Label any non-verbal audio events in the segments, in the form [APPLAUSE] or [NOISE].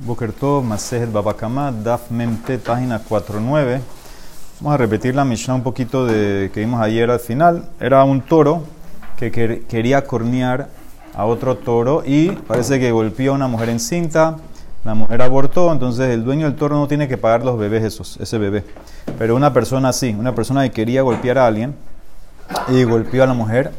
Boker Tov, Masejet Babakama, Daf Memte, página 49. Vamos a repetir la Mishnah un poquito de que vimos ayer al final. Era un toro que quería cornear a otro toro y parece que golpeó a una mujer encinta. La mujer abortó, entonces el dueño del toro no tiene que pagar los bebés esos, ese bebé. Pero una persona sí, una persona que quería golpear a alguien y golpeó a la mujer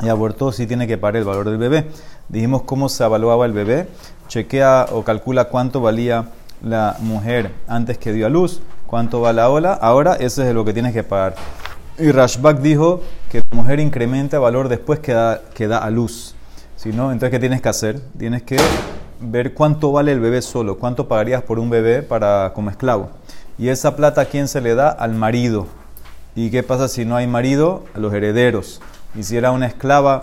y abortó, sí tiene que pagar el valor del bebé. Dijimos cómo se evaluaba el bebé chequea o calcula cuánto valía la mujer antes que dio a luz, cuánto vale ahora, ahora eso es lo que tienes que pagar. Y Rashbak dijo que la mujer incrementa valor después que da, que da a luz. Si no, entonces ¿qué tienes que hacer? Tienes que ver cuánto vale el bebé solo, cuánto pagarías por un bebé para como esclavo. Y esa plata quién se le da? Al marido. ¿Y qué pasa si no hay marido? A los herederos. Y si era una esclava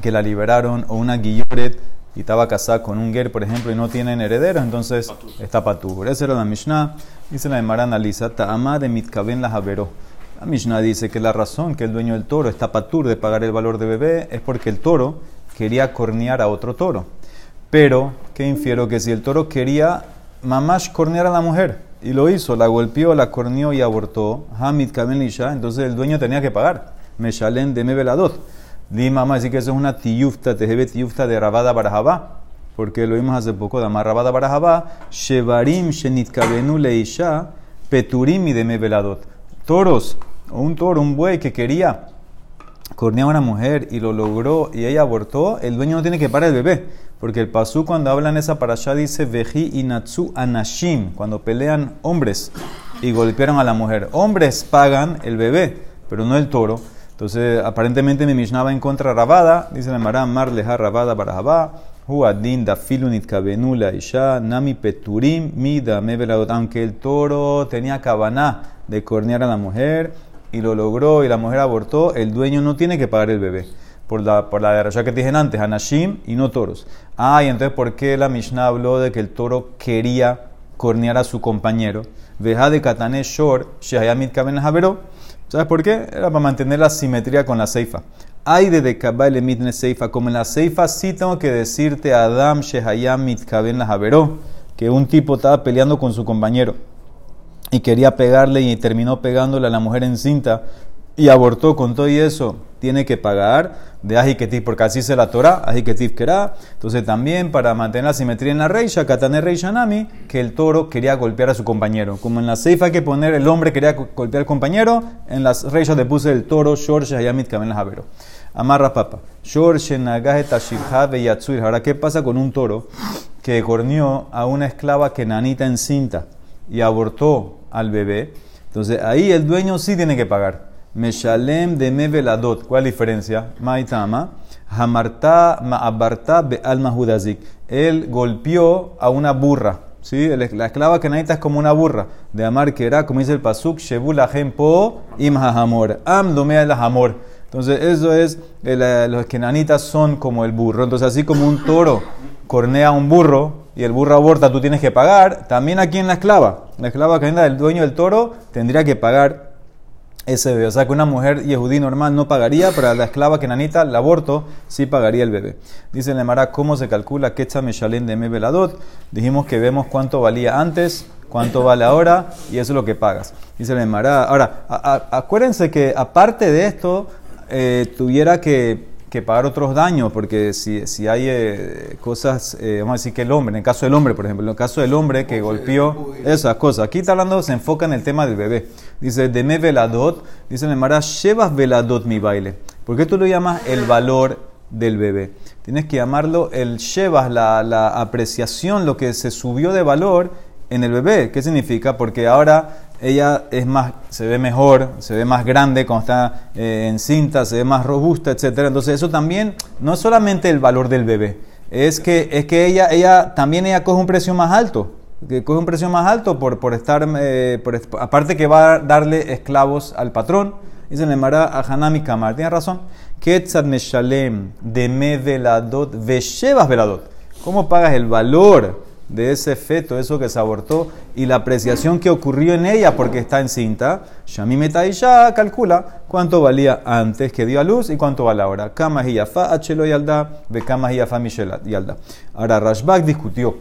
que la liberaron o una guilloret y estaba casada con un ger, por ejemplo, y no tienen herederos, entonces está patur. Esa era la Mishnah. Dice la Emara analiza, Ta'ama de mitkaben la javeró. La Mishnah dice que la razón que el dueño del toro está patur de pagar el valor de bebé es porque el toro quería cornear a otro toro. Pero, ¿qué infiero? Que si el toro quería mamash cornear a la mujer y lo hizo, la golpeó, la corneó y abortó, Hamid Kaben entonces el dueño tenía que pagar. Meshalen de Mebeladot. Di mamá, decir que eso es una tiyufta, tejebe tiyufta de Rabada Barajabá, porque lo vimos hace poco, de Rabada Barajabá, Shevarim Shenitkabenu Leisha, Peturim y Deme Veladot. Toros, o un toro, un buey que quería cornear a una mujer y lo logró y ella abortó, el dueño no tiene que parar el bebé. Porque el pasú cuando hablan esa para allá dice Veji inatsu anashim, cuando pelean hombres y golpearon a la mujer. Hombres pagan el bebé, pero no el toro. Entonces, aparentemente mi Mishnah va en contra de Rabada. Dice la Mara, Mar leja Rabada barajabá. Huadin da filunit kabenula isha. Nami peturim mida meveladot. Aunque el toro tenía cabana de cornear a la mujer y lo logró y la mujer abortó, el dueño no tiene que pagar el bebé. Por la, por la que te dije antes, anashim y no toros. Ah, y entonces, ¿por qué la Mishnah habló de que el toro quería cornear a su compañero? Veja de katane shor, shehayamit kaben ¿Sabes por qué? Era para mantener la simetría con la ceifa. Hay de el mitne ceifa. Como en la ceifa sí tengo que decirte Adam Shehayam mitkaben la que un tipo estaba peleando con su compañero y quería pegarle y terminó pegándole a la mujer encinta y abortó con todo y eso, tiene que pagar de Ajiketif, porque así se la Torah, Ajiketif Kerá. Entonces también para mantener la simetría en la reisha, Katane Reishanami, que el toro quería golpear a su compañero. Como en la ceifa hay que poner el hombre quería golpear al compañero, en las reishas le puse el toro, Shor Shayamit Kamen Javero. Amarra papa. Shor Shenagaje Yatsuir. Ahora, ¿qué pasa con un toro que corneó a una esclava que nanita encinta y abortó al bebé? Entonces ahí el dueño sí tiene que pagar. Meshalem de Meveladot. ¿Cuál diferencia? Maitama. Hamarta ma'abarta be'al mahudazik. Él golpeó a una burra. ¿sí? La esclava que es como una burra. De amar que era, como dice el pasuk, Shebul po im hamor. Am domea la hamor. Entonces, eso es, eh, los kenanitas son como el burro. Entonces, así como un toro cornea a un burro y el burro aborta, tú tienes que pagar. También aquí en la esclava. La esclava que del dueño del toro tendría que pagar ese bebé. O sea que una mujer yehudí normal no pagaría, pero la esclava que nanita, el aborto, sí pagaría el bebé. Dice Lemara, ¿cómo se calcula Ketza Meshalem de Mebeladot? Dijimos que vemos cuánto valía antes, cuánto vale ahora, y eso es lo que pagas. Dice Lemara, ahora, acuérdense que aparte de esto, eh, tuviera que que pagar otros daños, porque si, si hay eh, cosas, eh, vamos a decir que el hombre, en el caso del hombre, por ejemplo, en el caso del hombre que golpeó esas cosas, aquí está hablando, se enfoca en el tema del bebé. Dice, deme veladot, dice Mara, llevas veladot mi baile. ¿Por qué tú lo llamas el valor del bebé? Tienes que llamarlo el llevas, la, la apreciación, lo que se subió de valor en el bebé. ¿Qué significa? Porque ahora ella es más, se ve mejor, se ve más grande cuando está eh, en cinta, se ve más robusta, etc. Entonces eso también no es solamente el valor del bebé, es que, es que ella, ella también ella coge un precio más alto, que coge un precio más alto por, por estar, eh, aparte que va a darle esclavos al patrón, se le llamará a Hanami Kamar, tiene razón, Ketzad Meshalem de veladot Veshevas veladot. ¿Cómo pagas el valor? De ese feto, eso que se abortó, y la apreciación que ocurrió en ella porque está encinta, Shami ya calcula cuánto valía antes que dio a luz y cuánto vale ahora. Kama Hiyafa Achelo Yalda, Bekama Hiyafa Yalda. Ahora Rashbak discutió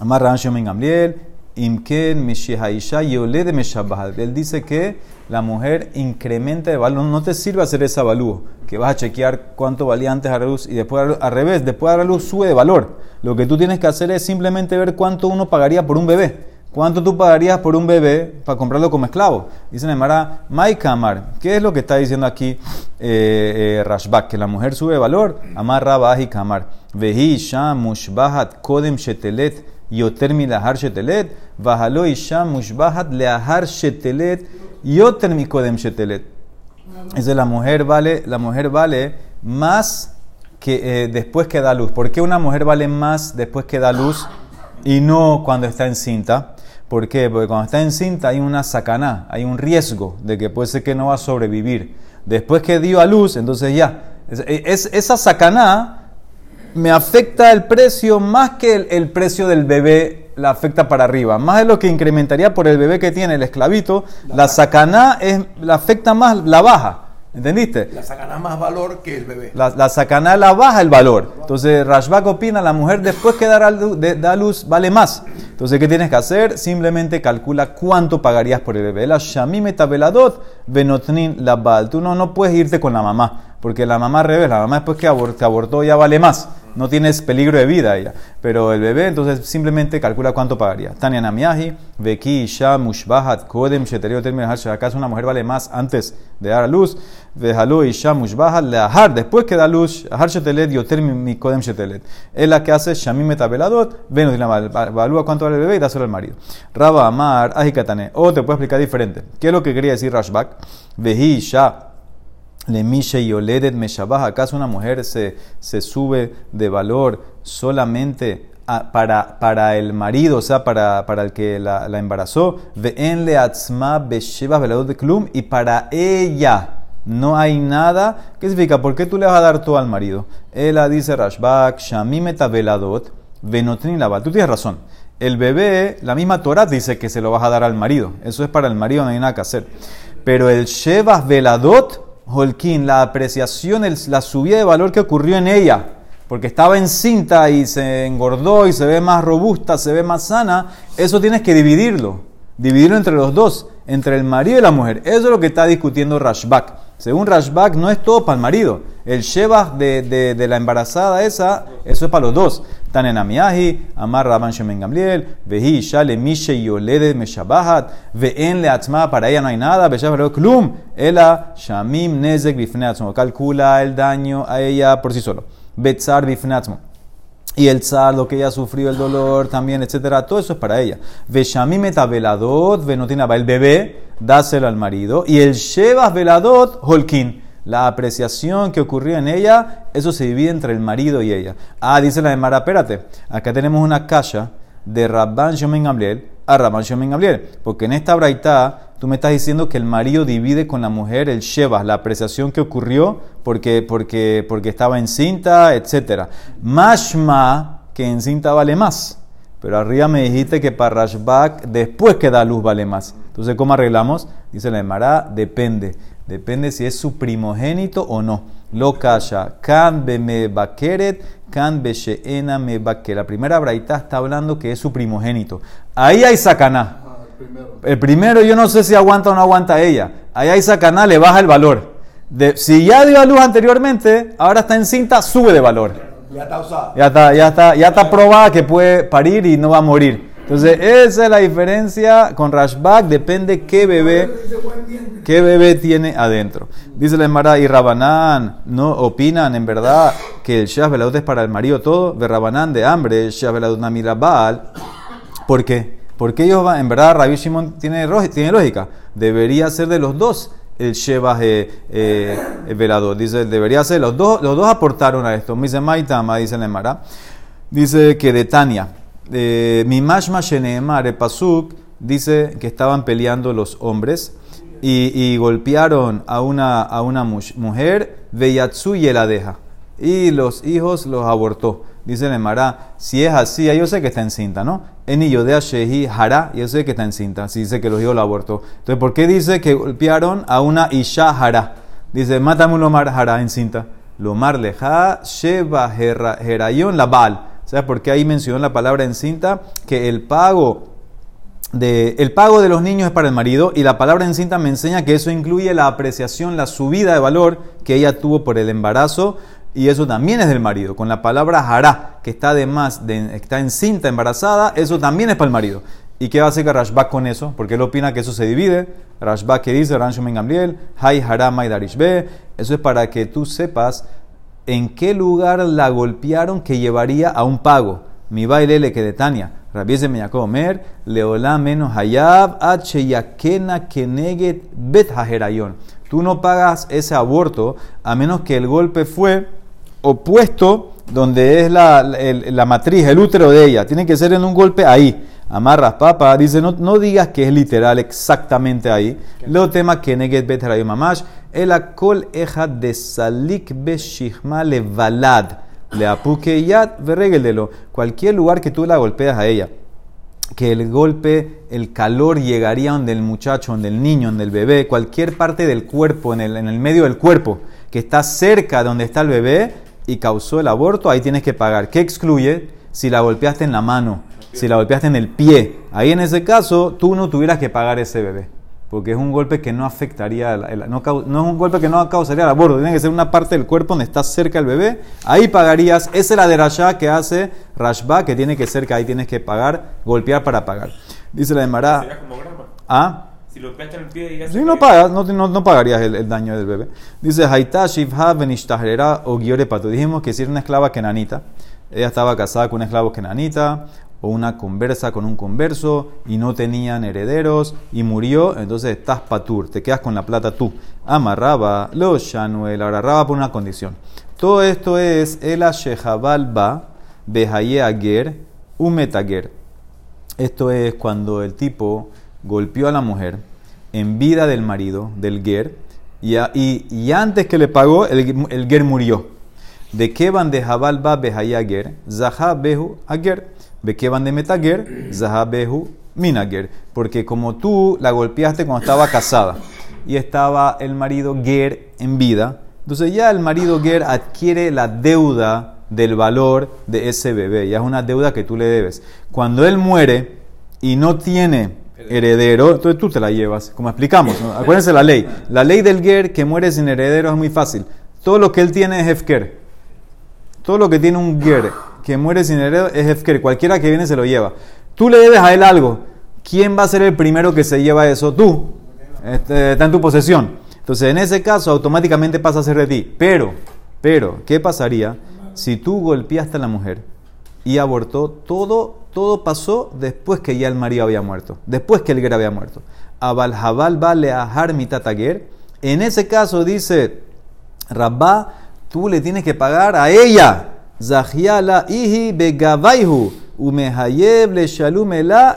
Amar Gamliel, De. Él dice que la mujer incrementa de valor. No te sirve hacer ese avalúo, que vas a chequear cuánto valía antes a luz y después al revés, después a la luz sube de valor. Lo que tú tienes que hacer es simplemente ver cuánto uno pagaría por un bebé. ¿Cuánto tú pagarías por un bebé para comprarlo como esclavo? Dice Nemara, Maikamar, ¿qué es lo que está diciendo aquí eh, eh, Rashbak? Que la mujer sube de valor. Amar Rabahi Kamar. Vehi Sham Mushbahat Kodem Shetelet Yoter Milahar Shetelet. Vahalo Isham Mushbahat Leahar Shetelet Yoter Kodem Shetelet. Dice la mujer vale, la mujer vale más que después que da luz. ¿Por qué una mujer vale más después que da luz y no cuando está encinta? ¿Por qué? Porque cuando está encinta hay una sacaná, hay un riesgo de que puede ser que no va a sobrevivir. Después que dio a luz, entonces ya, es, esa sacaná me afecta el precio más que el, precio del bebé la afecta para arriba. Más de lo que incrementaría por el bebé que tiene el esclavito, la sacaná es, la afecta más la baja. ¿Entendiste? La sacaná más valor que el bebé. La, la sacaná la baja el valor. Entonces Rashbak opina, la mujer después que da luz, da luz vale más. Entonces, ¿qué tienes que hacer? Simplemente calcula cuánto pagarías por el bebé. La shamim tabeladot venotnin la bal. Tú no, no puedes irte con la mamá, porque la mamá revés, la mamá después que abortó ya vale más no tienes peligro de vida ella. Pero el bebé, entonces simplemente calcula cuánto pagaría. Tania Namiahi, Beki, Isha, Mushbahat, Kodem, Sheterio, si ¿Acaso una mujer vale más antes de dar a luz? Vejalo, Isha, Mushbahat, Leahar, después que da luz, Ahar Shetelet, Yoter, mi Kodem, Shetelet. Es la que hace Shamim Metabeladot, ven, evalúa cuánto vale el bebé y dáselo al marido. Raba, Amar, Ajikatane. O te puedo explicar diferente. ¿Qué es lo que quería decir Rashbak? Veji, Isha, le y Oledet Meshabah, ¿acaso una mujer se, se sube de valor solamente para, para el marido, o sea, para, para el que la, la embarazó? le atzma de klum, y para ella no hay nada. ¿Qué significa? ¿Por qué tú le vas a dar todo al marido? Ella dice Rashbak, Shamimeta veladot, venotrin Tú tienes razón. El bebé, la misma Torah dice que se lo vas a dar al marido. Eso es para el marido, no hay nada que hacer. Pero el Shevas veladot, Holkin, la apreciación, la subida de valor que ocurrió en ella, porque estaba encinta y se engordó y se ve más robusta, se ve más sana, eso tienes que dividirlo, dividirlo entre los dos, entre el marido y la mujer. Eso es lo que está discutiendo Rashbak. Según Rashbak, no es todo para el marido. El Sheba de, de, la embarazada esa, eso es para los dos. Tanen Amiahi, Amar Rabban Shemen Gamliel, Vehi Shale Mishe Yolede Meshabahat, Ve'en Leatzma, para ella no hay nada, Beshabahat Klum, Ela Shamim Nezek Bifneatzmo, calcula el daño a ella por sí solo. Betzar Bifneatzmo y el tzar, lo que ella sufrió, el dolor también, etcétera, todo eso es para ella. Veshamim veladot, venotina, el bebé, dáselo al marido. Y el shevas veladot, holkin, la apreciación que ocurrió en ella, eso se divide entre el marido y ella. Ah, dice la de Mara, espérate, acá tenemos una caja de Rabban Shomen Gamliel a Rabban Shomen Gamliel, porque en esta braita tú me estás diciendo que el marido divide con la mujer el Sheba, la apreciación que ocurrió porque, porque, porque estaba encinta, etc. Mashma, que encinta vale más. Pero arriba me dijiste que para Rashbak, después que da luz, vale más. Entonces, ¿cómo arreglamos? Dice la Emara, depende. Depende si es su primogénito o no. Lo kasha, kan me bakeret, kan sheena me La primera braita está hablando que es su primogénito. Ahí hay sacaná. El primero yo no sé si aguanta o no aguanta ella. Ahí hay sacaná, le baja el valor. De, si ya dio a luz anteriormente, ahora está en cinta, sube de valor. Ya está usada. Ya está, ya está, ya está probada que puede parir y no va a morir. Entonces, esa es la diferencia con Rashback, depende qué bebé, qué bebé tiene adentro. Dice la Emara y Rabanán, no opinan en verdad que el Shah es para el marido todo, de Rabanán de hambre, Shah Veladut Namirabal. ¿Por qué? Porque ellos van, en verdad, Rabbi Shimon tiene, lógica. Debería ser de los dos el Sheba eh, eh. Dice, debería ser, los dos, los dos aportaron a esto. Dice Maitama, dice Nemara. Dice que de Tania, mi mashma sheneemar, pasuk, dice que estaban peleando los hombres y, golpearon a una, a una mujer, Veyatsu y la deja. Y los hijos los abortó. Dice Nemara, si es así, yo sé que está encinta, ¿no? En de Shehi Hara, yo sé que está encinta. Si dice que los hijos la abortó. Entonces, ¿por qué dice que golpearon a una Isha Hara? Dice, mátame un Lomar Hara encinta. Lomar leja Sheba Herayon la Baal. O ¿Sabes por ahí mencionó la palabra encinta? Que el pago de, el pago de los niños es para el marido y la palabra encinta me enseña que eso incluye la apreciación, la subida de valor que ella tuvo por el embarazo y eso también es del marido. Con la palabra hará, que está además de está encinta, embarazada, eso también es para el marido. ¿Y qué va a hacer Rashbak con eso? Porque él opina que eso se divide. Rashbak que dice, Ranshumen Gamliel, Hay Harama y Darishbe. Eso es para que tú sepas en qué lugar la golpearon que llevaría a un pago. Mi baile le que de Tania. Rabiese me Omer, Leolá menos Hayab, H Yakena Keneget Bet Hajerayon. Tú no pagas ese aborto a menos que el golpe fue opuesto donde es la, la matriz, el útero de ella. Tiene que ser en un golpe ahí amarras papa, dice, no, no digas que es literal exactamente ahí. Lo tema que neget bet mamash, el akol eja de salik beshihma le valad, le apuke yad verregeldelo. Cualquier lugar que tú la golpeas a ella, que el golpe, el calor llegaría donde el muchacho, donde el niño, donde el bebé, cualquier parte del cuerpo, en el, en el medio del cuerpo, que está cerca de donde está el bebé y causó el aborto, ahí tienes que pagar. ¿Qué excluye? Si la golpeaste en la mano si la golpeaste en el pie. Ahí en ese caso tú no tuvieras que pagar ese bebé. Porque es un golpe que no afectaría, no, es un golpe que no causaría el aborto, tiene que ser una parte del cuerpo donde está cerca el bebé. Ahí pagarías, esa es la de Rasha que hace Rashba, que tiene que ser que ahí tienes que pagar, golpear para pagar. Dice la de Mará. ¿Ah? Si lo en el pie y Sí, no pagas, no, no, pagarías el, daño del bebé. Dice Haita Shivha Benishtahrera o Pato. Dijimos que si era una esclava kenanita, ella estaba casada con un esclavo kenanita, o una conversa con un converso y no tenían herederos y murió, entonces estás patur, te quedas con la plata tú. Amarraba, lo shanuel, ahora por una condición. Todo esto es el ashejabal ba, behaye ager, umetager. Esto es cuando el tipo golpeó a la mujer en vida del marido, del ger, y, y, antes que le pagó, el, el ger murió. ¿De qué van de Jabal ba behaye ager? Zaha behu van de Metager, Zahabehu Minager. Porque como tú la golpeaste cuando estaba casada y estaba el marido Ger en vida, entonces ya el marido Ger adquiere la deuda del valor de ese bebé. Ya es una deuda que tú le debes. Cuando él muere y no tiene heredero, entonces tú te la llevas, como explicamos. Acuérdense la ley. La ley del Ger que muere sin heredero es muy fácil. Todo lo que él tiene es Hefker. Todo lo que tiene un Ger que muere sin heredero es Efker. Cualquiera que viene se lo lleva. Tú le debes a él algo. ¿Quién va a ser el primero que se lleva eso? Tú. Este, está en tu posesión. Entonces, en ese caso, automáticamente pasa a ser de ti. Pero, pero, ¿qué pasaría si tú golpeaste a la mujer y abortó? Todo, todo pasó después que ya el marido había muerto. Después que el guerra había muerto. Abaljabal vale a Harmitatager. En ese caso dice, Rabba, tú le tienes que pagar a ella Zahiala ihi begavaihu. Le shalumela.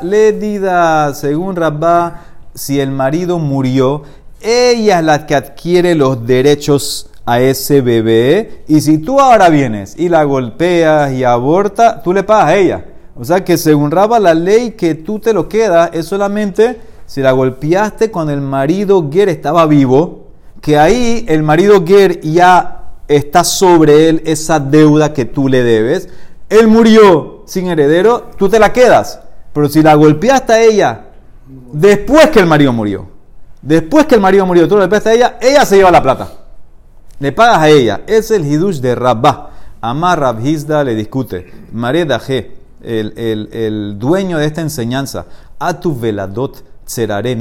Según Rabba, si el marido murió, ella es la que adquiere los derechos a ese bebé. Y si tú ahora vienes y la golpeas y aborta, tú le pagas a ella. O sea que según Rabba, la ley que tú te lo quedas es solamente si la golpeaste cuando el marido Ger estaba vivo, que ahí el marido Ger ya está sobre él esa deuda que tú le debes. Él murió sin heredero, tú te la quedas. Pero si la golpeaste a ella después que el marido murió, después que el marido murió, tú la golpeaste a ella, ella se lleva la plata. Le pagas a ella. Es el hidush de Rabba. Amar Rabhizda le discute. Mare el, el, el, dueño de esta enseñanza, a tu veladot serare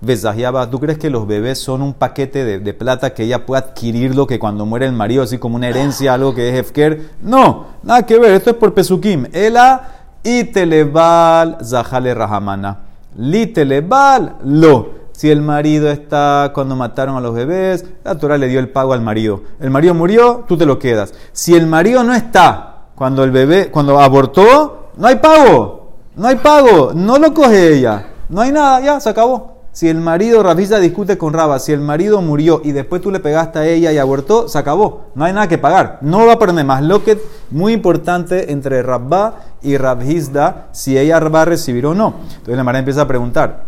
ninhu, ¿tú crees que los bebés son un paquete de, plata que ella puede adquirir lo que cuando muere el marido, así como una herencia, algo que es Hefker? No, nada que ver, esto es por Pesukim. Ela y televal zahale rahamana. Li televal lo. Si el marido está cuando mataron a los bebés, la Torah le dio el pago al marido. El marido murió, tú te lo quedas. Si el marido no está cuando el bebé, cuando abortó, no hay pago. No hay pago. No lo coge ella. No hay nada, ya se acabó. Si el marido, Rafisa discute con Raba, si el marido murió y después tú le pegaste a ella y abortó, se acabó. No hay nada que pagar. No va a perder más. Lo que muy importante entre Rabba y Rabhizda, si ella va a recibir o no. Entonces la Mara empieza a preguntar.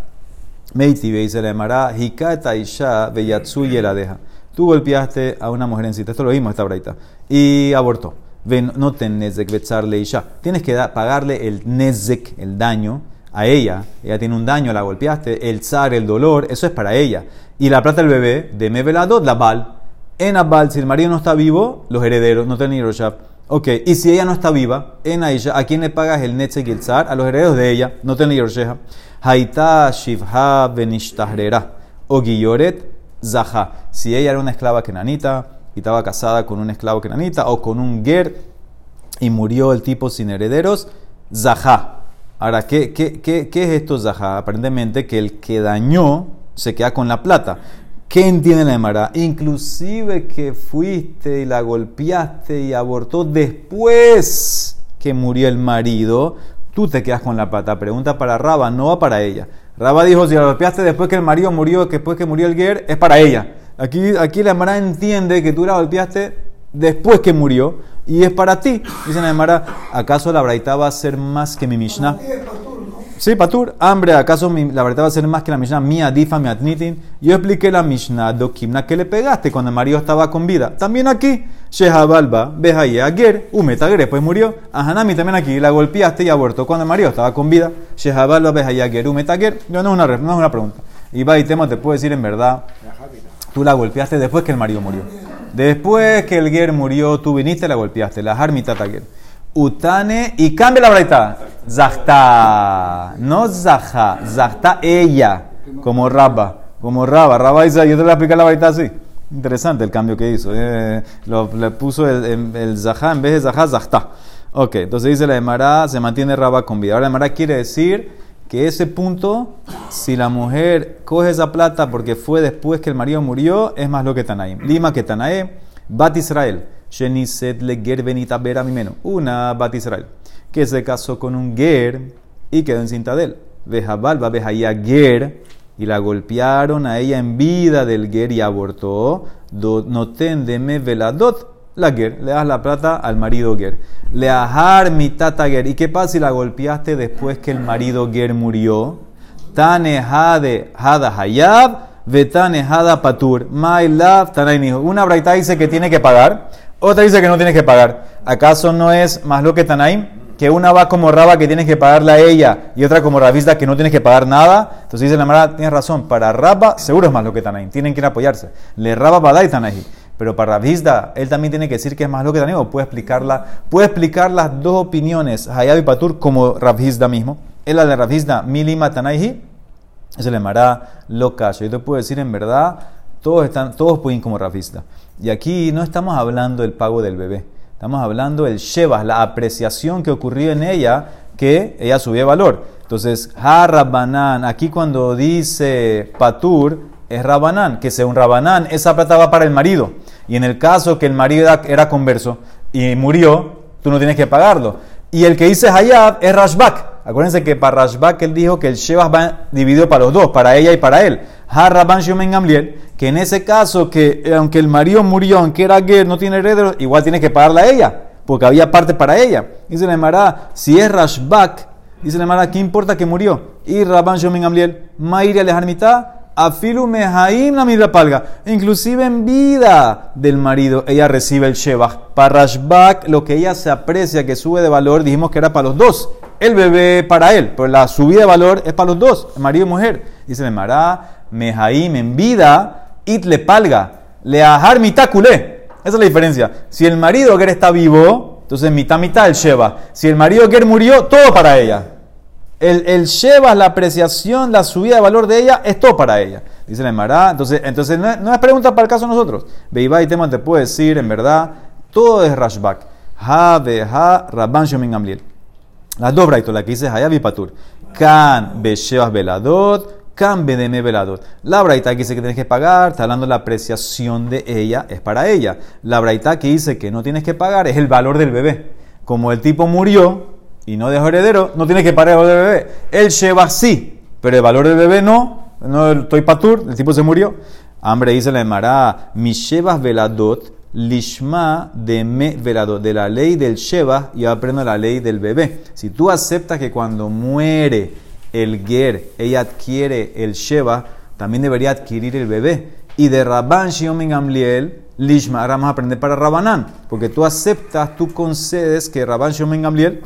Meiti dice la Mara, Hikata Isha Beyatsu y la deja. Tú golpeaste a una mujer en esto lo vimos esta braita, y abortó. ven, no ten nezek betzarle isha. Tienes que pagarle el nezek, el daño, a ella. Ella tiene un daño, la golpeaste. El zar, el dolor, eso es para ella. Y la plata del bebé, de meveladot, la bal. En Abal, si el marido no está vivo, los herederos no tienen Hiroshab. Ok, y si ella no está viva, en Aisha, ¿a quién le pagas el Netzek y el Zar? A los herederos de ella, no tienen Hirosheha. Haita Shivha Benishtahrera. O Guilloret Zaha. Si ella era una esclava kenanita y estaba casada con un esclavo kenanita o con un ger y murió el tipo sin herederos, Zaha. Ahora, ¿qué, qué, qué, qué es esto Zaha? Aparentemente que el que dañó se queda con la plata. ¿Qué entiende la Emara? Inclusive que fuiste y la golpeaste y abortó después que murió el marido, tú te quedas con la plata. Pregunta para Raba, no va para ella. Raba dijo, si la golpeaste después que el marido murió, después que murió el ger, es para ella. Aquí, aquí la Emara entiende que tú la golpeaste después que murió y es para ti. Dice la Emara, ¿acaso la braita va a ser más que mi Mishnah? Sí, Patur, hambre, ¿acaso mi- la verdad va a ser más que la Mishnah? Mía, difa, mi atnitin. Yo expliqué la Mishnah, dokimna, que le pegaste cuando el marido estaba con vida. También aquí, Shehabalba, Behaye, Ager, Umetager, después murió. Ahanami también aquí, la golpeaste y abortó cuando el marido estaba con vida. Shehabalba, Behaye, Ager, Umetager. No, no es una, no es una pregunta. Y va y tema te puedo decir en verdad, tú la golpeaste después que el marido murió. Después que el Ger murió, tú viniste y la golpeaste. La Harmitata Ger. Utane y cambia la braita. Zahta. No Zaha. Zahta ella. Como Rabba. Como Rabba. Rabba dice, yo te voy a explicar la braita así. Interesante el cambio que hizo. eh. Lo- le puso el, el, el Zaha en vez de Zaha, Zahta. Ok, entonces dice la Emara, se mantiene Rabba con vida. Ahora la Emara quiere decir que ese punto, si la mujer coge esa plata porque fue después que el marido murió, es más lo que Tanaim. Lima que Tanae, Bat Israel. Una Bat Israel, que se casó con un ger y quedó encinta de él. Vejabalba, Vejaya ger, y la golpearon a ella en vida del ger y abortó. Noten deme veladot la ger, le das la plata al marido ger. Le ajar mitata ger. ¿Y qué pasa si la golpeaste después que el marido ger murió? Tane hade hada hayab, vetane hada patur. My love, hijo. Una braita dice que tiene que pagar, otra dice que no tiene que pagar. ¿Acaso no es más lo que Tanaim? Que una va como Raba que tienes que pagarla a ella y otra como Rabista que no tienes que pagar nada. Entonces dice la Mara, tienes razón. Para Raba seguro es más lo que Tanaim. Tienen que apoyarse. Le Raba Badai Tanaí. Pero para Rabista, él también tiene que decir que es más lo que Tanaim o puede explicarla. Puede explicar las dos opiniones, Hayab y Patur, como Rabista mismo. Es la de Rabista, Milima Tanaihi. Eso le llamará loca. Yo te puedo decir en verdad, todos, están, todos pueden como rafista. Y aquí no estamos hablando del pago del bebé. Estamos hablando del Sheba, la apreciación que ocurrió en ella, que ella subió valor. Entonces, ha Rabanán, aquí cuando dice Patur, es Rabanán, que sea un Rabanán, esa plata va para el marido. Y en el caso que el marido era, converso y murió, tú no tienes que pagarlo. Y el que dice Hayab es Rashbak. Acuérdense que para Rashbak él dijo que el Sheba va dividido para los dos, para ella y para él. Harraban Shomen Gamliel, que en ese caso, que eh, aunque el marido murió, aunque era Ger, no tiene herederos, igual tiene que pagarla a ella, porque había parte para ella. Dice la Emara, si es Rashbak, dice la Emara, ¿qué importa que murió? Y Rabban Shomen Gamliel, Mairi Alejarmitá, Afilu Mehaim la mira palga. Inclusive en vida del marido, ella recibe el Shebach. Para Rashbak, lo que ella se aprecia, que sube de valor, dijimos que era para los dos. El bebé para él, pero la subida de valor es para los dos, marido y mujer. Dice el Mará, Mehaim en vida, it le palga, le ajar mitacule. Esa es la diferencia. Si el marido Ger está vivo, entonces mitad mitad el Sheba. Si el marido Ger murió, todo para ella. El, el la apreciación, la subida de valor de ella, es todo para ella. Dice la Emara. Entonces, entonces no, es, pregunta para el caso de nosotros. Beiba y tema te puede decir, en verdad, todo es Rashbak. Ha, ha, Rabban Shomin Gamliel. Las dos braitos, la que dice Hayab y Patur. Kan, be, Shebas, veladot. Kan, bedeme, veladot. La braita que dice que tienes que pagar, está hablando de la apreciación de ella, es para ella. La braita que dice que no tienes que pagar es el valor del bebé. Como el tipo murió, y no dejó heredero, no tiene que pagar el valor del bebé. El Sheba sí, pero el valor del bebé no. No estoy patur, el tipo se murió. Hambre dice la Emara, mi Shebas veladot, lishma de me veladot. De la ley del Sheba, yo aprendo la ley del bebé. Si tú aceptas que cuando muere el Ger, ella adquiere el Sheba, también debería adquirir el bebé. Y de Rabban Shiomen Gamliel, Lishma, ahora vamos a aprender para Rabanán, porque tú aceptas, tú concedes que Rabban Shomen Gamliel,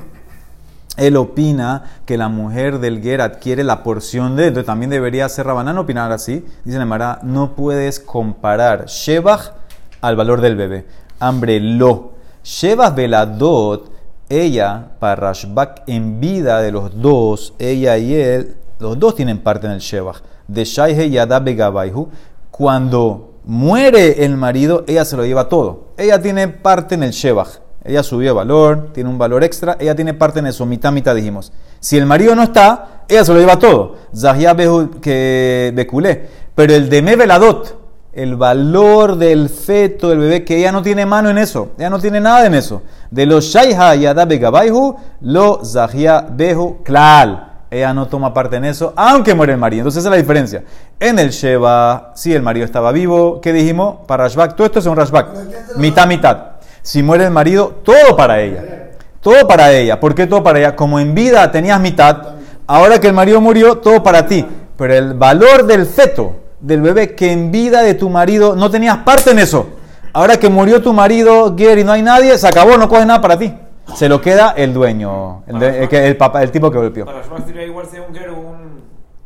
él opina que la mujer del Ger adquiere la porción de él, entonces también debería ser Rabanán opinar así. Dice Nemara, no puedes comparar Shebach al valor del bebé. Hambre lo. Shebach veladot, ella, para Rashbak, en vida de los dos, ella y él, los dos tienen parte en el Shebach. De Shaihe Yada Begabaihu, cuando muere el marido, ella se lo lleva todo. Ella tiene parte en el Shebach. Ella subió valor, tiene un valor extra, ella tiene parte en eso, mitad, mitad dijimos. Si el marido no está, ella se lo lleva todo. Zahia que beculé. Pero el de Meveladot, el valor del feto, del bebé, que ella no tiene mano en eso, ella no tiene nada en eso. De los Shaiha Yadabe Gabaihu, lo Zahia Behu Klal. Ella no toma parte en eso, aunque muere el marido. Entonces esa es la diferencia. En el Sheba, si el marido estaba vivo, ¿qué dijimos? Para Rashbak, todo esto es un Rashbak. Mitad, mitad. Si muere el marido, todo para ella. Todo para ella. ¿Por qué todo para ella? Como en vida tenías mitad, ahora que el marido murió, todo para ti. Pero el valor del feto, del bebé, que en vida de tu marido no tenías parte en eso. Ahora que murió tu marido, Gary, no hay nadie, se acabó, no coge nada para ti. Se lo queda el dueño, el, de- el el papá, el tipo que golpeó.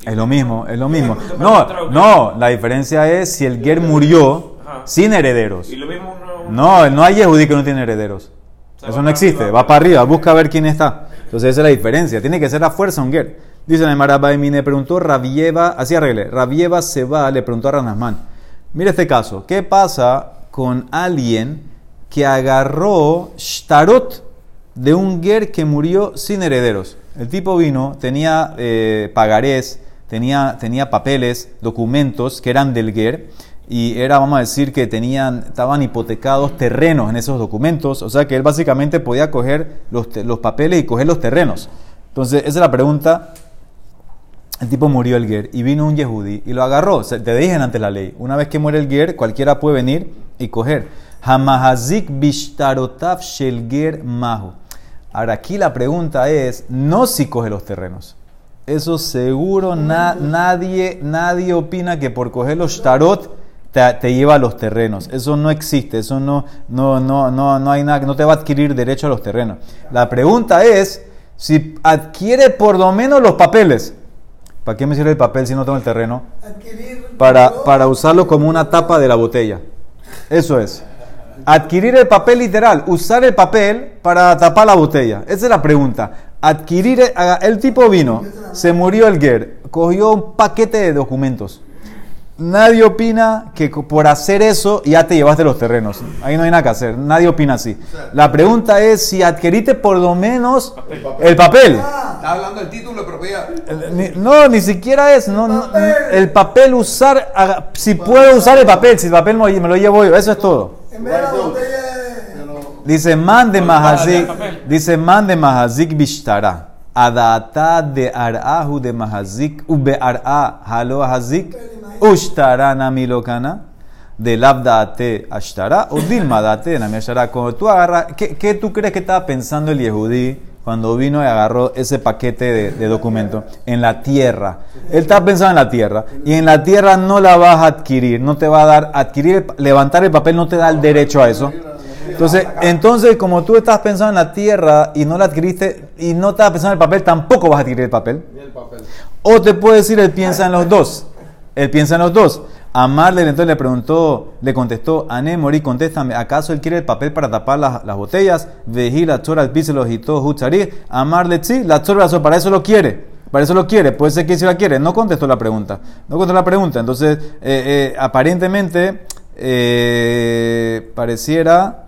Es lo mismo, es lo mismo. [LAUGHS] No, no, la diferencia es si el Ger murió sin herederos. Y lo mismo. No, no hay Yehudí que no tiene herederos. Eso no existe. Va para arriba, busca ver quién está. Entonces esa es la diferencia. Tiene que ser a fuerza un Ger. Dice Neymar me preguntó Rabieva, así arregle. Rabieva se va, le preguntó a Ranasman. Mira este caso. ¿Qué pasa con alguien que agarró shtarot de un Ger que murió sin herederos? El tipo vino, tenía eh, pagarés, tenía, tenía papeles, documentos que eran del Ger y era, vamos a decir, que tenían, estaban hipotecados terrenos en esos documentos, o sea que él básicamente podía coger los, los papeles y coger los terrenos. Entonces, esa es la pregunta. El tipo murió el Ger y vino un Yehudi y lo agarró. Te dije antes la ley. Una vez que muere el Ger, cualquiera puede venir y coger. Hamahazik bishtarotav shel Ger mahu. Ahora aquí la pregunta es, no si coge los terrenos. Eso seguro na- nadie, nadie opina que por coger los tarot te, te lleva a los terrenos. Eso no existe, eso no, no, no, no, no hay nada, no te va a adquirir derecho a los terrenos. La pregunta es si adquiere por lo menos los papeles. ¿Para qué me sirve el papel si no tengo el terreno? Para, para usarlo como una tapa de la botella. Eso es. Adquirir el papel literal, usar el papel para tapar la botella. Esa es la pregunta. Adquirir, el, haga- el tipo vino, se murió el Ger, cogió un paquete de documentos. Nadie opina que por hacer eso ya te llevaste los terrenos. Ahí no hay nada que hacer. Nadie opina así. La pregunta es si adquiriste por lo menos el papel. Está hablando del título de propiedad. Ni- no, ni siquiera es. No, no, el papel usar, si puedo usar el papel, si el papel me lo- llevo yo, eso es todo. en vez de la botella de Dice man de mahazik, el dice man de mahazik bishtara. Adata de arahu de mahazik ube ara halo hazik ushtara namilokana de labdate ashtara o nami ashtara. Cuando tú agarras, ¿qué, qué tú crees que estaba pensando el Yehudí cuando vino y agarró ese paquete de, de documentos? En la tierra. Él estaba pensando en la tierra. Y en la tierra no la vas a adquirir, no te va a dar, adquirir, levantar el papel no te da el derecho a eso. Entonces, entonces, como tú estás pensando en la tierra y no la adquiriste y no estabas pensando en el papel, tampoco vas a adquirir el papel. O te puede decir, él piensa en los dos. Él piensa en los dos. Amarle entonces le preguntó, le contestó, Ané Mori, contéstame, ¿acaso él quiere el papel para tapar las, las botellas? Vejí la chora al piso los hito huchari. Amarle sí, la chora para eso lo quiere. Para eso lo quiere, puede ser que sí la quiere. No contestó la pregunta. No contestó la pregunta. Entonces, eh, eh, aparentemente, eh, pareciera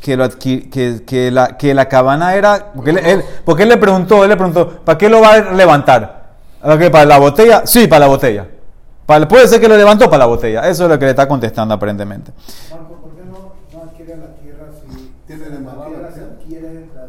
que, lo adqui- que, que la, que la cabana era. Porque él, él- porque él le preguntó, él le preguntó, ¿para qué lo va a levantar? ¿Para qué? ¿Para la botella? Sí, para la botella. Para- puede ser que lo levantó para la botella. Eso es lo que le está contestando aparentemente. Marco, ¿por qué no, no adquiere la tierra si Tiene la tierra la se adquiere la?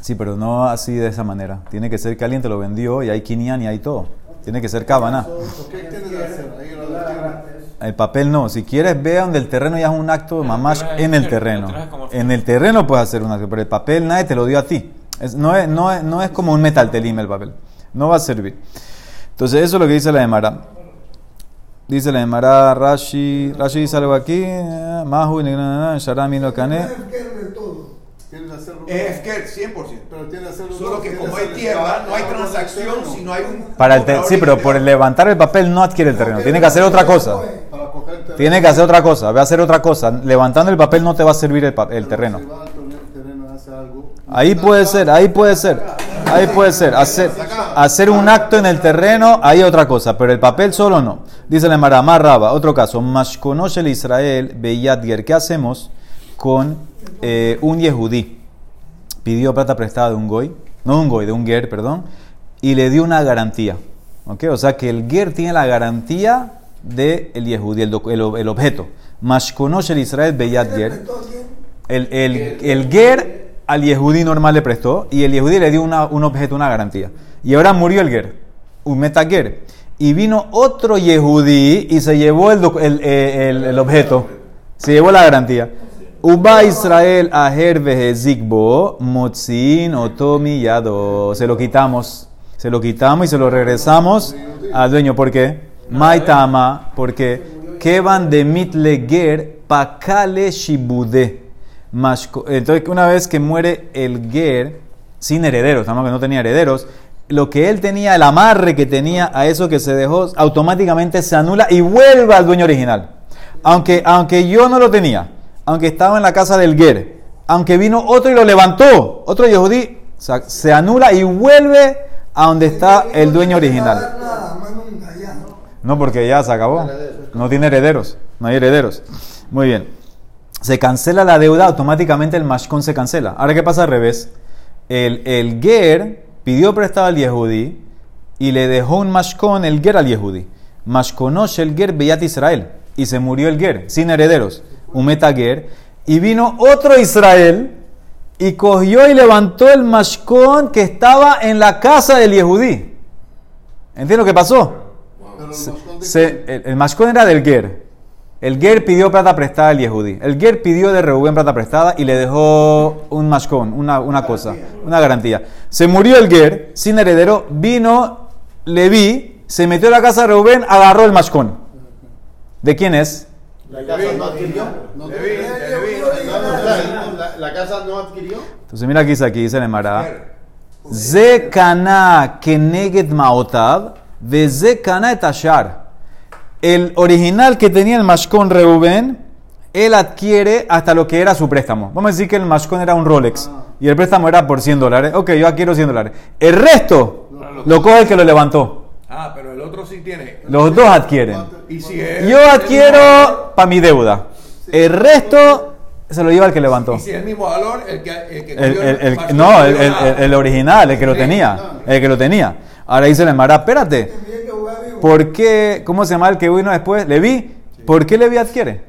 Sí, pero no así de esa manera. Tiene que ser que alguien te lo vendió y hay quinian y hay todo. Tiene que ser cabana. ¿Por qué de la tierra. El papel no. Si quieres, ve donde el terreno ya es un acto mamás tierra es en el terreno. En el terreno puedes hacer un acto, pero el papel nadie te lo dio a ti. Es- no, es, no, es, no es como un metal telim el papel. No va a servir. Entonces, eso es lo que dice la Emara. Dice la Emara Rashi, Rashi dice algo aquí, eh, Mahu, Sharami lo Tienes que hacerlo. Es que 100%. Pero tiene que hacerlo. Solo que como hay tierra, no hay transacción terreno. si no hay un. Para el sí, pero por levantar el papel no adquiere el terreno, tiene que hacer otra cosa. Tiene que hacer otra cosa, ve a hacer otra cosa. Levantando el papel no te va a servir el, terreno. Ahí puede ser, ahí puede ser, ahí puede ser. Hacer, hacer un acto en el terreno, ahí otra cosa, pero el papel solo no. Dice la Emara, más raba, otro caso. Mashkonosh el Israel, Beyadger. ¿Qué hacemos con eh, un Yehudí? Pidió plata prestada de un goy, no de un goy, de un ger, perdón, y le dio una garantía. ¿ok? O sea que el ger tiene la garantía del el Yehudí, el, el, el objeto. Mashkonosh el Israel. ¿Todo bien? El, el, el Ger al Yehudí normal le prestó y el Yehudí le dio una- un objeto, una garantía. Y ahora murió el Ger, un metager. Y vino otro Yehudí y se llevó el, eh, el- el objeto, se llevó la garantía. Uba Israel aher zigbo motzin otomi yado. Se lo quitamos, se lo quitamos y se lo regresamos al dueño. ¿Por qué? Maitama, porque Kevan de mitle ger pakale shibude. Entonces, una vez que muere el Ger, sin herederos, estamos que no tenía herederos, lo que él tenía, el amarre que tenía a eso que se dejó, automáticamente se anula y vuelve al dueño original. Aunque, aunque yo no lo tenía, aunque estaba en la casa del Ger, aunque vino otro y lo levantó, otro Yehudí, se anula y vuelve a donde está el dueño original. No, porque ya se acabó. No tiene herederos. No hay herederos. Muy bien. Se cancela la deuda, automáticamente el mashkon se cancela. Ahora, ¿qué pasa al revés? El, el ger pidió prestado al Yehudi y le dejó un mashkon el ger al Yehudi. Mashkonosh el ger beyat Israel. Y se murió el ger, sin herederos. Un metager. Y vino otro Israel y cogió y levantó el mashkon que estaba en la casa del Yehudí. ¿Entiendes lo que pasó? Se- se- el, el era del Ger. El Ger pidió plata prestada al Yehudi. El Ger pidió de Reuben plata prestada y le dejó un mashkon, una, una cosa, una garantía. Se murió el Ger, sin heredero, vino Levi, se metió a la casa de Reuben, agarró el mashkon. ¿De quién es? La casa no adquirió. La, casa no adquirió. Entonces mira aquí dice, aquí dice en Emara. Ze kana keneged maotav, ve ze kana et ashar. El original que tenía el mashkon Reuben, él adquiere hasta lo que era su préstamo. Vamos a decir que el mashkon era un Rolex y el préstamo era por 100 dólares. Ok, yo adquiero 100 dólares. El resto lo coge el que lo levantó. Ah, pero el otro sí tiene. Los dos adquieren. Y si es. Yo adquiero para mi deuda. El resto se lo lleva el que levantó. Y si es el mismo valor, el que. El que El, el- el- no, el, el- el- el original, el que lo tenía. El que lo tenía. Ahora dice la Mara, espérate. ¿Por qué? ¿Cómo se llama el que vino después? Levi. ¿Por qué Levi adquiere?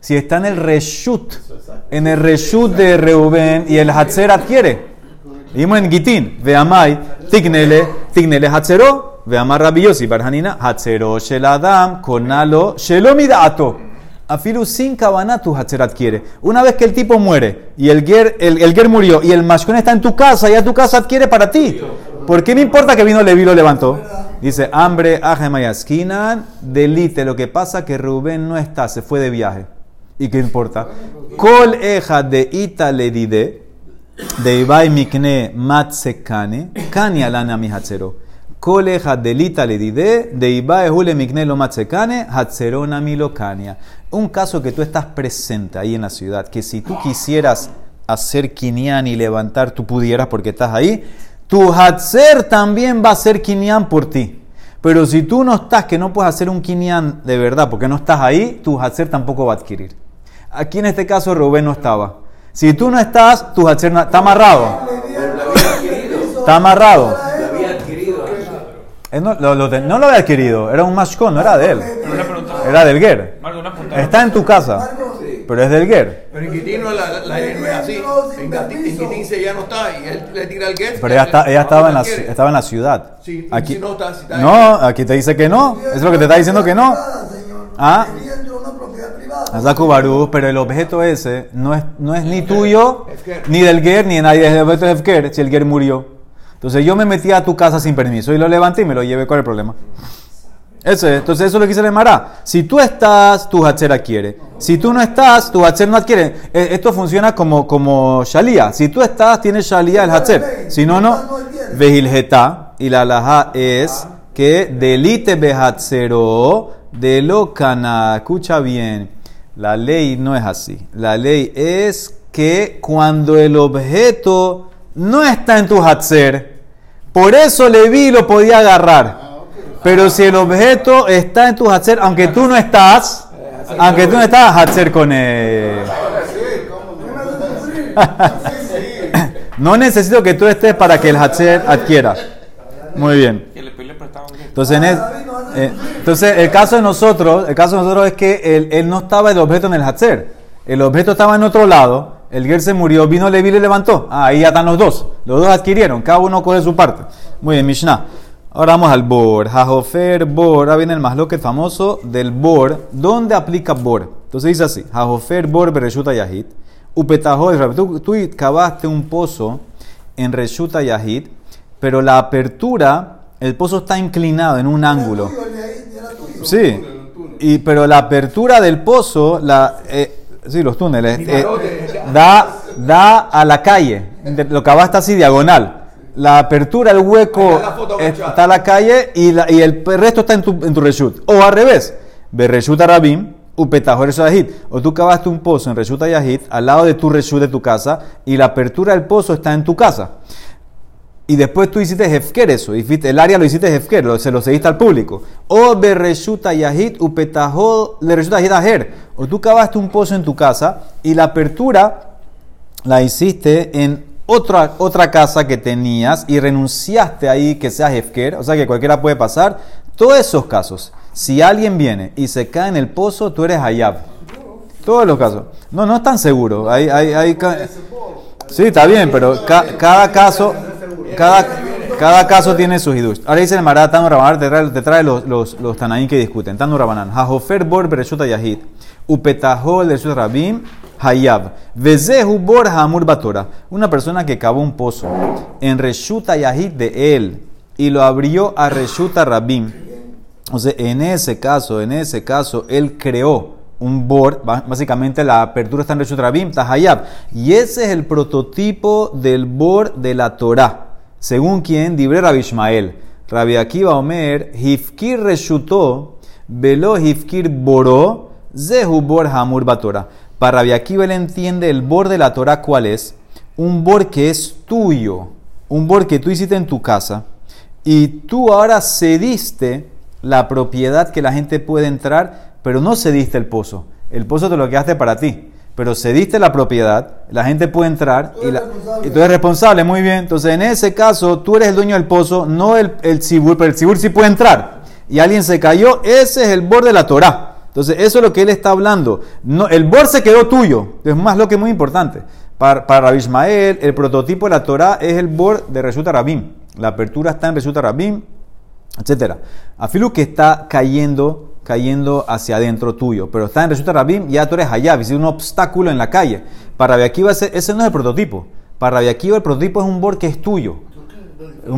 Si está en el reshut. En el reshut de Reuben y el Hatzer adquiere. Vimos en Gitín. Veamai. Tignele. Tignele Hatzero. Veamar Rabbi Yossi Barhanina. Hatzero shel Adam. Shelomidato. Afilu sin tu Hatzer adquiere. Una vez que el tipo muere y el ger, el, el ger murió y el mashkon está en tu casa, ya tu casa adquiere para ti. ¿Por qué me importa que vino Levi lo levantó? Dice, hambre, ajemayaskinan, delite. Lo que pasa que Rubén no está, se fue de viaje. ¿Y qué importa? Kol eja de ita le dide, de ibai mikne matsekane, kani alana mi hatzero. Kol eja de ita le dide, de ibai hule mikne lo matsekane, hatzerona mi lo kania. Un caso que tú estás presente ahí en la ciudad, que si tú quisieras hacer kinyan y levantar, tú pudieras porque estás ahí, tu hatzer también va a ser kinyan por ti. Pero si tú no estás, que no puedes hacer un kinyan de verdad porque no estás ahí, tu hatzer tampoco va a adquirir. Aquí en este caso Rubén no estaba. Si tú no estás, tu hatzer no- está amarrado. Está amarrado. Lo había adquirido. Él no, lo, lo no lo había adquirido, era un mashkon, no era de él. Era del Ger. Está en tu casa, pero es del Ger. Pero en Quitín no, la, la, la- no es así. En Quitín, ya no está y él le tira el get. Pero ella, está- ella estaba, en la, estaba en la ciudad. Aquí, si no está- si está no, aquí te dice que no. Eso es lo que te está diciendo que no. Ah. Azaku Baruch, pero el objeto ese no es, no es ni tuyo, ni del Ger, ni de nadie. Es el objeto de Hefker, si el Ger murió. Entonces yo me metí a tu casa sin permiso y lo levanté y me lo llevé. ¿Cuál es el problema? Eso es. Entonces eso es lo que dice el. Si tú estás, tu Hatzer adquiere. Si tú no estás, tu Hatzer no adquiere. Eh, Esto funciona como, como Shalia. Si tú estás, tienes Shalia el Hatzer. Si no, no. Vejilgeta. Y la alhaja es que delite behatzero de lo cana. Escucha bien. La ley no es así. La ley es que cuando el objeto no está en tu Hatzer, por eso Levi lo podía agarrar. Pero si el objeto está en tu Hatzer, aunque tú no estás, aunque tú no estás, Hatzer con él. [LAUGHS] No necesito que tú estés para que el Hatzer adquiera. Muy bien. Entonces, en es- eh, entonces, el caso de nosotros, el caso de nosotros es que él, él no estaba el objeto en el Hatzer. El objeto estaba en otro lado. El Ger se murió, vino Levi y le levantó. Ah, ahí ya están los dos. Los dos adquirieron. Cada uno coge su parte. Muy bien, Mishnah. Ahora vamos al Bor. Jajofer Bor. Ahora viene el masloquet famoso del Bor. ¿Dónde aplica Bor? Entonces dice así. Jajofer Bor Bereshuta Yahid. Israel. Tú, tú cavaste un pozo en Reshuta Yahid, pero la apertura, el pozo está inclinado en un ángulo. Sí, y, pero la apertura del pozo, la, eh, sí, los túneles, eh, da, da a la calle. Lo cavaste así diagonal. La apertura, el hueco, está está a la calle y, la- y el resto está en tu, en tu reshut. O al revés, bereshut arabim, upetajor yahid. O tú cavaste un pozo en reshut yahid al lado de tu reshut de tu casa y la apertura del pozo está en tu casa. Y después tú hiciste hefker eso, el área lo hiciste hefker, lo- se lo seguiste al público. O berreshuta yahid upetajó le. O tú cavaste un pozo en tu casa y la apertura la hiciste en otra, otra casa que tenías y renunciaste ahí que sea hefker, o sea que cualquiera puede pasar. Todos esos casos, si alguien viene y se cae en el pozo, tú eres hayab. Todos los casos. No, no es tan seguro. Sí, está bien, pero ca- cada caso, cada, cada caso tiene sus hidush. Ahora dice el Mará, Tanu Rabanan, te trae, te trae los, los, los Tanaín que discuten. Tanu Rabanan, Hajofer bor bereshuta yahid, upetajol de rabim, hayab, vezehu bor hamur batora. Una persona que cavó un pozo en reshuta yahid de él y lo abrió a reshuta rabim. O sea, en ese caso, en ese caso, él creó un ba- básicamente la apertura está en Reshut Rabim, Tahayab. Y ese es el prototipo del bor de la Torah. Según quien, Dibre Rabbi Ishmael. Rabbi Akiva Omer, Hifkir Reshutó, Velo Hifkir Boró, Zehu Bor Hamur Batora. Para Rabbi Akiva él entiende el bor de la Torah, ¿cuál es? Un bor que es tuyo, un bor que tú hiciste en tu casa, y tú ahora cediste la propiedad que la gente puede entrar, pero no cediste el pozo. El pozo te lo quedaste para ti, pero cediste la propiedad, la gente puede entrar Tú y, la- responsable. y tú eres responsable, muy bien. Entonces, en ese caso, tú eres el dueño del pozo, no el, el cibur, pero el cibur sí puede entrar. Y alguien se cayó, ese es el bor de la Torah. Entonces, eso es lo que él está hablando. No, el bor se quedó tuyo. Es más lo que es muy importante. Para, para Rabbi Ismael, el prototipo de la Torah es el bor de Reshut Rabim. La apertura está en Reshut Rabim, etcétera. Afilu que está cayendo, cayendo hacia adentro tuyo, pero está en Reshut Rabim, ya tú eres allá, es un obstáculo en la calle. Para Rabbi Akiva ese, ese no es el prototipo. Para Rabbi Akiva el prototipo es un bor que es tuyo.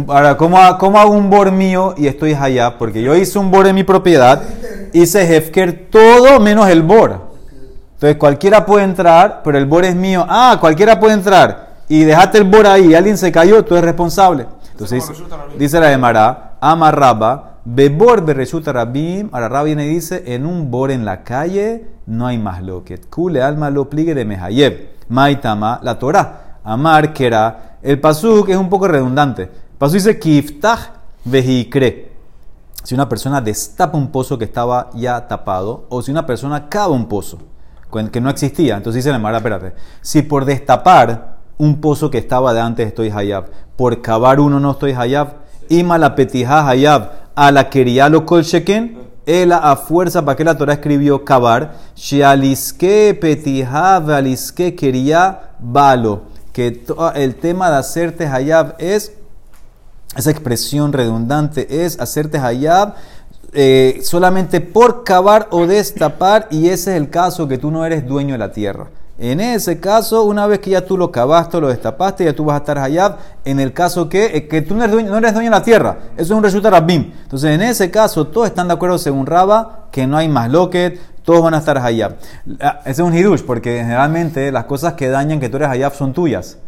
Ahora, ¿cómo, ¿cómo hago un bor mío y estoy allá? Porque yo hice un bor en mi propiedad, hice Hefker todo menos el bor. Entonces cualquiera puede entrar, pero el bor es mío. Ah, cualquiera puede entrar. Y dejaste el bor ahí, alguien se cayó, tú eres responsable. Entonces resulta dice la de Mará, amarraba, bebor bereshuta rabim. Ahora Rabbi y dice, en un bor en la calle no hay más loquet. Kule alma lo pligue de Mehayeb. Maitama, la Torah. Amar, que era. El pasuk es un poco redundante. Pasuk dice, kiftach vehikre si una persona destapa un pozo que estaba ya tapado, o si una persona cava un pozo que no existía. Entonces dice la Mara, espérate, si por destapar un pozo que estaba de antes estoy hayab, por cavar uno no estoy hayab, ima la petija hayab, a la quería lo kol sheken, a fuerza, para que la Torah escribió cavar, shealiske petija aliske quería balo, que el tema de hacerte hayab es esa expresión redundante es hacerte hayab eh, solamente por cavar o destapar y ese es el caso que tú no eres dueño de la tierra. En ese caso, una vez que ya tú lo cavaste, lo destapaste, ya tú vas a estar hayab. En el caso que, eh, que tú no eres, dueño, de la tierra, eso es un resulta rabim. Entonces, en ese caso, todos están de acuerdo según Raba que no hay más loquet, todos van a estar hayab. Ese es un hidush, porque generalmente las cosas que dañan que tú eres hayab son tuyas.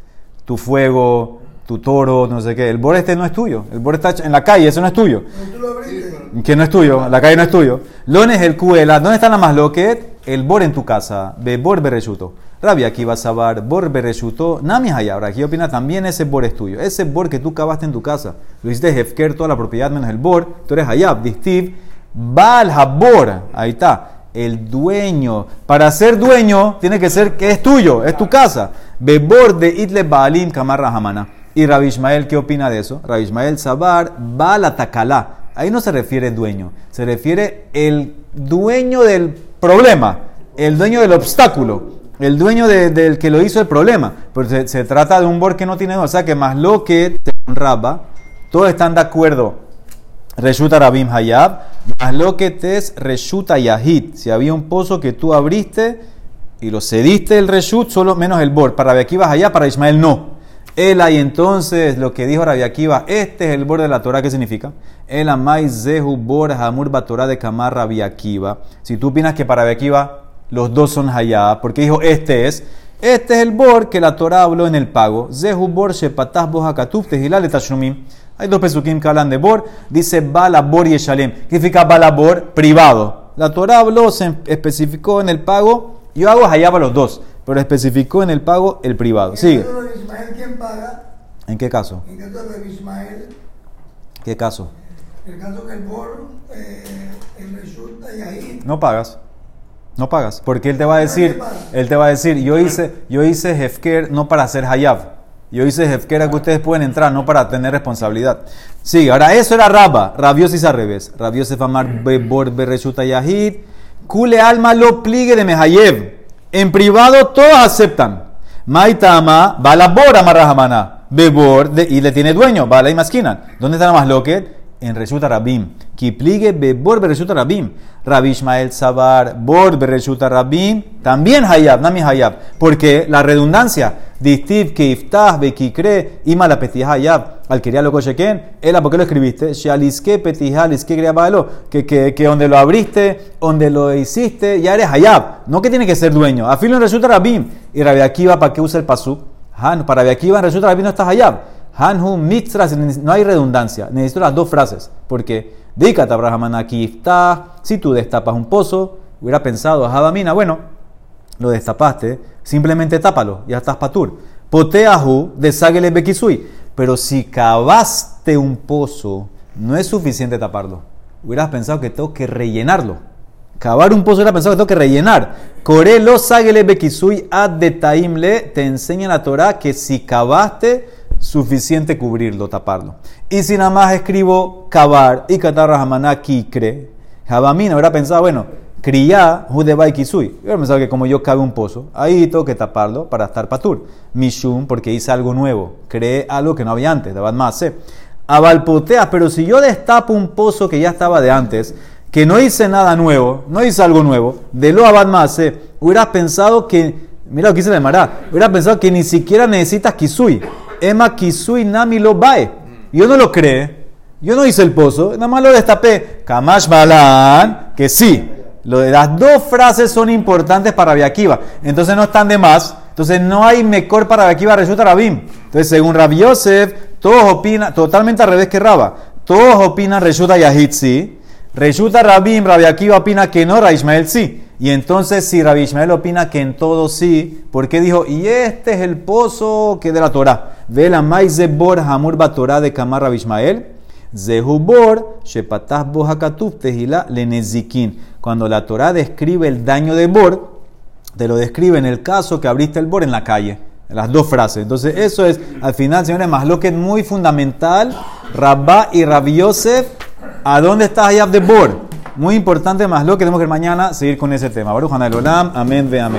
Tu fuego, tu toro, no sé qué. El bor este no es tuyo. El bor está en la calle, eso no es tuyo. Que no es tuyo, la calle no es tuyo. Lones el cuela, ¿dónde está la más loquet? El bor en tu casa, be bor bereshuto. Rabia aquí vas a bar, bor bereshuto, nami hayabra. Aquí opina también ese bor es tuyo. Ese bor que tú cavaste en tu casa, lo hiciste hefker, toda la propiedad menos el bor, tú eres hayab, distiv, bal habor. Ahí está. El dueño, para ser dueño, tiene que ser que es tuyo, es tu casa. Bebor de Itle Baalim Kamarra Hamana. ¿Y Rabbi Ismael qué opina de eso? Rabbi Ismael Sabar, Bala Takalá. Ahí no se refiere dueño, se refiere el dueño del problema, el dueño del obstáculo, el dueño de- del que lo hizo el problema. Pero se, trata de un bor que no tiene, o sea que más lo que te Rabba, todos están de acuerdo. Reshuta Rabim Hayab, más lo que te es Reshuta Yahid. Si había un pozo que tú abriste y lo cediste el Reshut, solo menos el bor. Para Rabbi Akiva Hayab, para Ismael no. Él y entonces lo que dijo Rabbi Akiva, este es el bor de la Torah, ¿qué significa? El amai zehu bor hamur batorah de kamar Rabbi Akiva. Si tú opinas que para Rabbi Akiva los dos son Hayab, porque dijo este es, este es el bor que la Torah habló en el pago. Zehu bor shepatah boha katuf tehilal etashumim. Hay dos pesukim que hablan de bor. Dice balabor y eshalem. ¿Qué significa balabor? Privado. La Torah habló, se especificó en el pago. Yo hago hayab a los dos, pero especificó en el pago el privado. En Sigue. ¿quién paga? ¿En qué caso? En el caso de Ismael, ¿Qué caso? el caso que el bor, eh, el resulta y ahí. No pagas. No pagas. Porque él te va a decir, él te va a decir, yo hice, yo hice Hefker no para hacer Hayab. Yo hice Hefker a que ustedes pueden entrar, no para tener responsabilidad. Sigue, ahora eso era Rabba. Rabiosis al revés. Rabiosis Amar Bebor Bereshuta Yahid. Kule alma lo pligue de Mehayev. En privado todos aceptan. Maitama, Balabor Amarrahamana. Bebor, y le tiene dueño, Bala y Maskinan. ¿Dónde está la más loquet? En Reshuta Rabim. Kipligue Bebor Bereshuta Rabim. Rabbi Ishmael Sabar, Bor Bereshuta Rabim. También Hayab, Nami Hayab. Porque la redundancia, Distiv, Keiftah, Bekikre, Ima la Petija Hayab. Al quería lo Sheken, Ela, ¿por qué lo escribiste? Shaliske Petija, Liske Griabalo. Que, que, que donde lo abriste, donde lo hiciste, ya eres Hayab. No que tiene que ser dueño. Afilo en Reshuta Rabim. Y Rabbi Akiva, ¿para qué usa el pasuk? Han, para Rabbi Akiva en Reshuta Rabim no está Hayab. Hanhu mitzra, no hay redundancia. Necesito las dos frases. Porque, dícate, Abraham, aquí está. Si tú destapas un pozo, hubiera pensado, Jadamina, bueno, lo destapaste, simplemente tápalo, ya estás patur. Poteahu de Sagele Bekisui. Pero si cavaste un pozo, no es suficiente taparlo. Hubieras pensado que tengo que rellenarlo. Cavar un pozo hubiera pensado que tengo que rellenar. Corelo Sagele Bekisui ad de taimle te enseña la Torah que si cavaste, suficiente cubrirlo, taparlo. Y si nada más escribo cavar y catarra hamaná kikre, Jabamina hubiera pensado, bueno, criá judeba kisui. Hubiera pensado que como yo cabe un pozo, ahí tengo que taparlo para estar patur. Mishum, porque hice algo nuevo, creé algo que no había antes, de más Abalpoteas, pero si yo destapo un pozo que ya estaba de antes, que no hice nada nuevo, no hice algo nuevo, de lo abad hubieras pensado que, mira lo que dice de Mará, hubieras pensado que ni siquiera necesitas kisui. Ema kisui nami lo bae. Yo no lo creé, yo no hice el pozo, nada más lo destapé. Kamash balan, que sí. Lo de las dos frases son importantes para Rabbi Akiva. Entonces no están de más. Entonces no hay mejor para Rabbi Akiva resulta Rabim. Entonces según Rabbi Yosef, todos opinan, totalmente al revés que Raba. Todos opinan Reshuta Yahid sí. Reshuta Rabim, Rabbi Akiva opina que no, Rabbi Ismael sí. Y entonces si Rabbi Ismael opina que en todo sí, ¿por qué dijo? Y este es el pozo que de la Torah. Ve la maize bor hamur Torah de Kamar Rabbi Ismael. Zehubor, Shepatah Bohakatuf Tehila Lenezikin. Cuando la Torah describe el daño de Bor, te lo describe en el caso que abriste el Bor en la calle. Las dos frases. Entonces, eso es, al final, señores, más lo que es muy fundamental. Rabba y Rabbi Yosef, ¿a dónde está Hayab de Bor? Muy importante, más lo que tenemos que mañana seguir con ese tema. Baruch Olam, amén, ve amén.